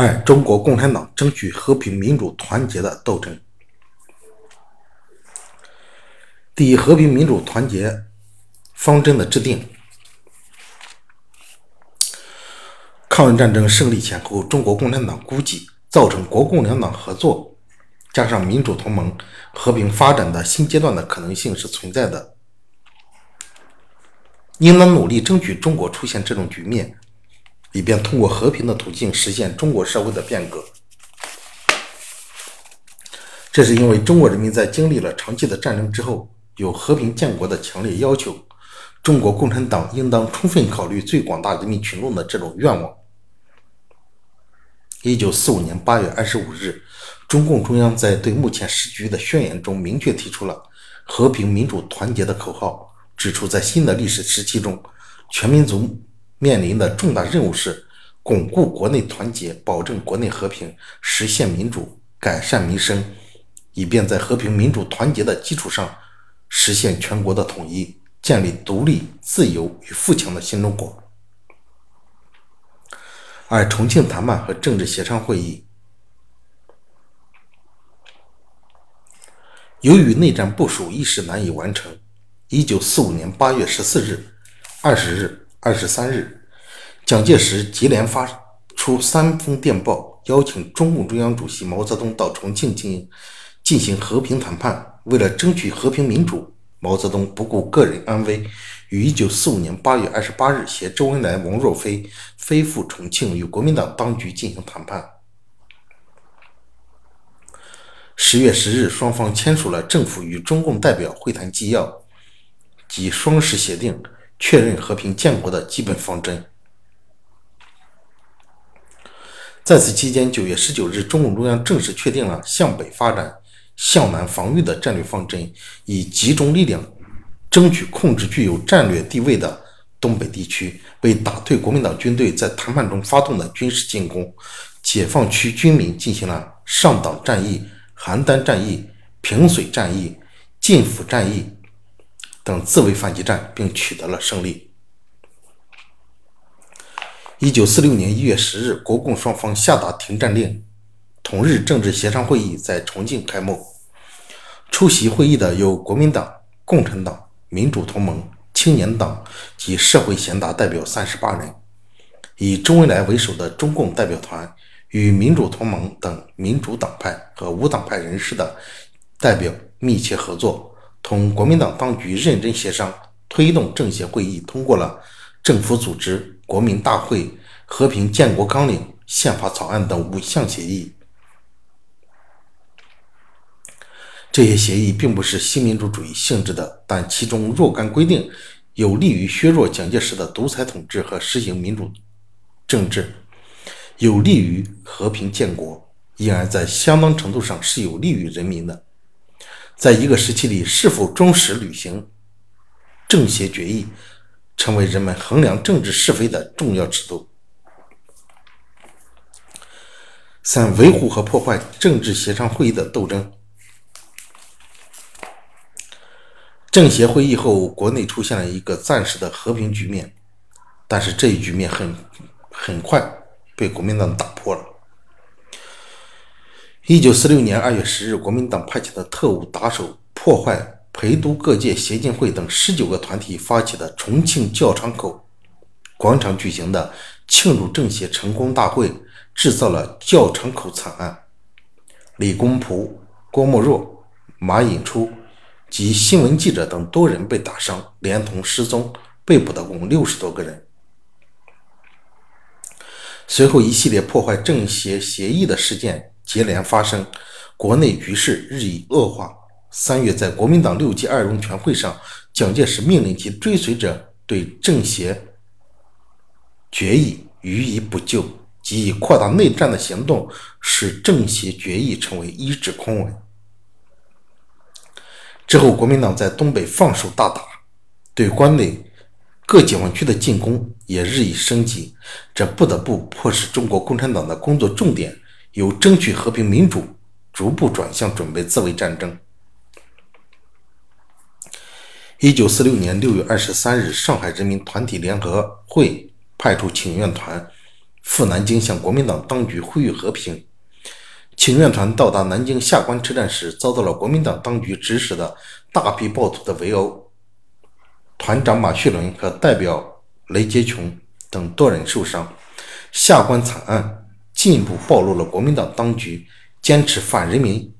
二、中国共产党争取和平、民主、团结的斗争。第一，和平、民主、团结方针的制定。抗日战争胜利前后，中国共产党估计，造成国共两党合作加上民主同盟和平发展的新阶段的可能性是存在的，应当努力争取中国出现这种局面。以便通过和平的途径实现中国社会的变革，这是因为中国人民在经历了长期的战争之后，有和平建国的强烈要求。中国共产党应当充分考虑最广大人民群众的这种愿望。一九四五年八月二十五日，中共中央在对目前时局的宣言中明确提出了“和平、民主、团结”的口号，指出在新的历史时期中，全民族。面临的重大任务是巩固国内团结，保证国内和平，实现民主，改善民生，以便在和平、民主、团结的基础上实现全国的统一，建立独立、自由与富强的新中国。而重庆谈判和政治协商会议，由于内战部署一时难以完成，一九四五年八月十四日、二十日。二十三日，蒋介石接连发出三封电报，邀请中共中央主席毛泽东到重庆进行进行和平谈判。为了争取和平民主，毛泽东不顾个人安危，于一九四五年八月二十八日携周恩来、王若飞飞赴重庆，与国民党当局进行谈判。十月十日，双方签署了政府与中共代表会谈纪要及双十协定。确认和平建国的基本方针。在此期间，九月十九日，中共中央正式确定了向北发展、向南防御的战略方针，以集中力量争取控制具有战略地位的东北地区，为打退国民党军队在谈判中发动的军事进攻，解放区军民进行了上党战役、邯郸战役、平绥战役、晋抚战役。等自卫反击战，并取得了胜利。一九四六年一月十日，国共双方下达停战令。同日，政治协商会议在重庆开幕。出席会议的有国民党、共产党、民主同盟、青年党及社会贤达代表三十八人。以周恩来为首的中共代表团与民主同盟等民主党派和无党派人士的代表密切合作。同国民党当局认真协商，推动政协会议通过了政府组织、国民大会、和平建国纲领、宪法草案等五项协议。这些协议并不是新民主主义性质的，但其中若干规定有利于削弱蒋介石的独裁统治和实行民主政治，有利于和平建国，因而，在相当程度上是有利于人民的。在一个时期里，是否忠实履行政协决议，成为人们衡量政治是非的重要尺度。三、维护和破坏政治协商会议的斗争。政协会议后，国内出现了一个暂时的和平局面，但是这一局面很很快被国民党打破了。一九四六年二月十日，国民党派遣的特务打手破坏陪都各界协进会等十九个团体发起的重庆教场口广场举行的庆祝政协成功大会，制造了教场口惨案。李公朴、郭沫若、马寅初及新闻记者等多人被打伤，连同失踪、被捕的共六十多个人。随后，一系列破坏政协协议的事件。接连发生，国内局势日益恶化。三月，在国民党六届二中全会上，蒋介石命令其追随者对政协决议予以补救，即以扩大内战的行动，使政协决议成为一纸空文。之后，国民党在东北放手大打，对关内各解放区的进攻也日益升级，这不得不迫使中国共产党的工作重点。由争取和平民主，逐步转向准备自卫战争。一九四六年六月二十三日，上海人民团体联合会派出请愿团赴南京向国民党当局呼吁和平。请愿团到达南京下关车站时，遭到了国民党当局指使的大批暴徒的围殴，团长马叙伦和代表雷杰琼等多人受伤。下关惨案进一步暴露了国民党当局坚持反人民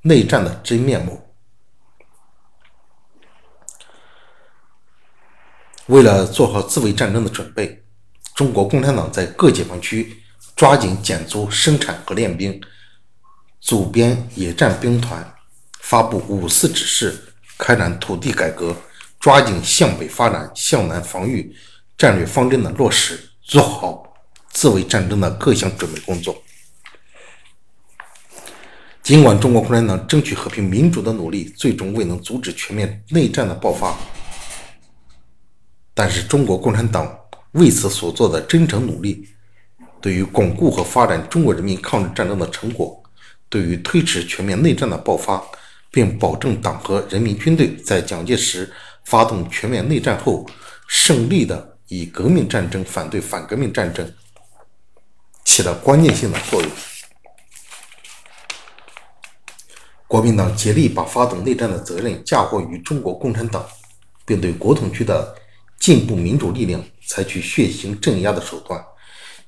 内战的真面目。为了做好自卫战争的准备，中国共产党在各解放区抓紧减租生产和练兵，组编野战兵团，发布五四指示，开展土地改革，抓紧向北发展、向南防御战略方针的落实，做好自卫战争的各项准备工作。尽管中国共产党争取和平民主的努力最终未能阻止全面内战的爆发。但是，中国共产党为此所做的真诚努力，对于巩固和发展中国人民抗日战争的成果，对于推迟全面内战的爆发，并保证党和人民军队在蒋介石发动全面内战后胜利的以革命战争反对反革命战争，起了关键性的作用。国民党竭力把发动内战的责任嫁祸于中国共产党，并对国统区的。进步民主力量采取血腥镇压的手段，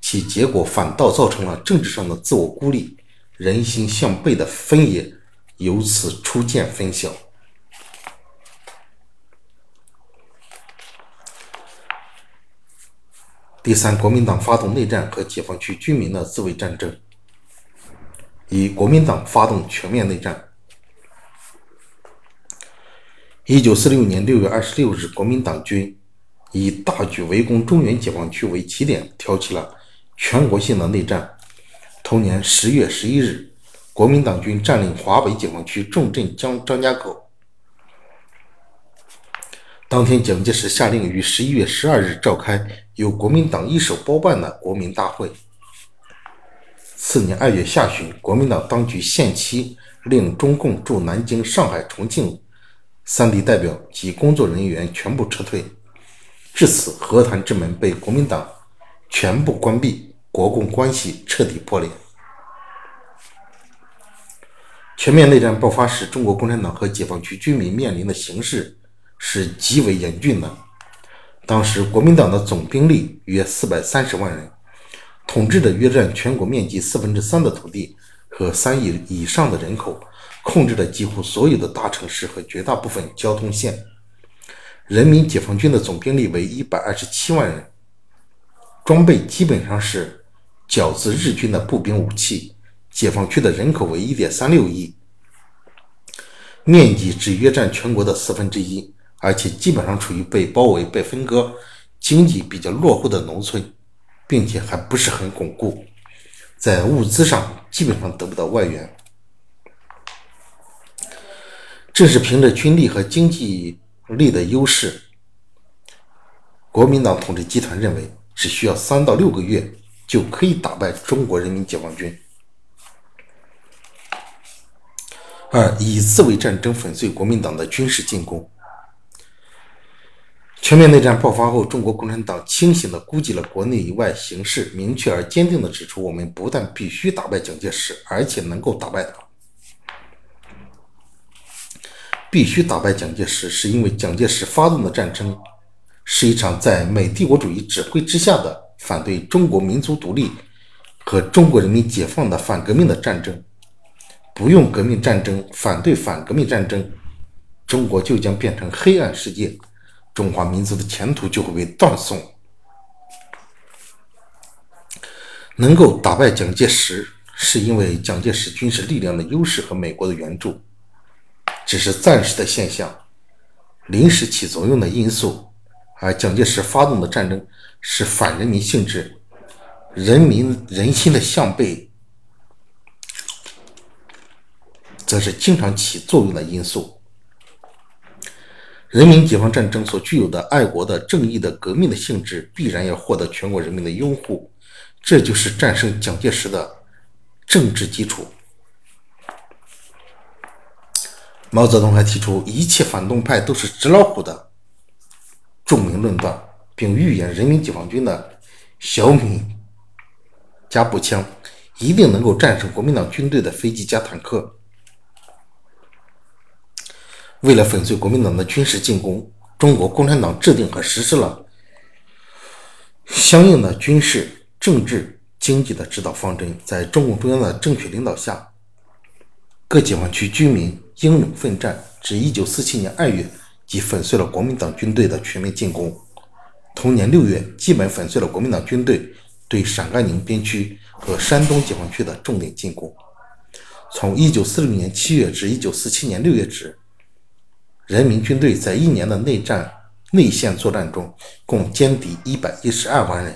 其结果反倒造成了政治上的自我孤立，人心向背的分野由此初见分晓。第三，国民党发动内战和解放区军民的自卫战争。以、国民党发动全面内战。一九四六年六月二十六日，国民党军。以大举围攻中原解放区为起点，挑起了全国性的内战。同年十月十一日，国民党军占领华北解放区重镇江张家口。当天，蒋介石下令于十一月十二日召开由国民党一手包办的国民大会。次年二月下旬，国民党当局限期令中共驻南京、上海、重庆三地代表及工作人员全部撤退。至此，和谈之门被国民党全部关闭，国共关系彻底破裂。全面内战爆发时，中国共产党和解放区居民面临的形势是极为严峻的。当时，国民党的总兵力约四百三十万人，统治着约占全国面积四分之三的土地和三亿以上的人口，控制着几乎所有的大城市和绝大部分交通线。人民解放军的总兵力为一百二十七万人，装备基本上是饺子日军的步兵武器。解放区的人口为一点三六亿，面积只约占全国的四分之一，而且基本上处于被包围、被分割、经济比较落后的农村，并且还不是很巩固，在物资上基本上得不到外援。正是凭着军力和经济。力的优势，国民党统治集团认为只需要三到六个月就可以打败中国人民解放军。二以自卫战争粉碎国民党的军事进攻。全面内战爆发后，中国共产党清醒地估计了国内以外形势，明确而坚定地指出：我们不但必须打败蒋介石，而且能够打败他。必须打败蒋介石，是因为蒋介石发动的战争是一场在美帝国主义指挥之下的反对中国民族独立和中国人民解放的反革命的战争。不用革命战争，反对反革命战争，中国就将变成黑暗世界，中华民族的前途就会被断送。能够打败蒋介石，是因为蒋介石军事力量的优势和美国的援助。只是暂时的现象，临时起作用的因素，而蒋介石发动的战争是反人民性质，人民人心的向背，则是经常起作用的因素。人民解放战争所具有的爱国的、正义的、革命的性质，必然要获得全国人民的拥护，这就是战胜蒋介石的政治基础。毛泽东还提出一切反动派都是纸老虎的著名论断，并预言人民解放军的小米加步枪，一定能够战胜国民党军队的飞机加坦克。为了粉碎国民党的军事进攻，中国共产党制定和实施了相应的军事、政治、经济的指导方针。在中共中央的正确领导下，各解放区居民英勇奋战，至1947年2月即粉碎了国民党军队的全面进攻。同年6月，基本粉碎了国民党军队对陕甘宁边区和山东解放区的重点进攻。从1946年7月至1947年6月止。人民军队在一年的内战内线作战中，共歼敌一百一十二万人。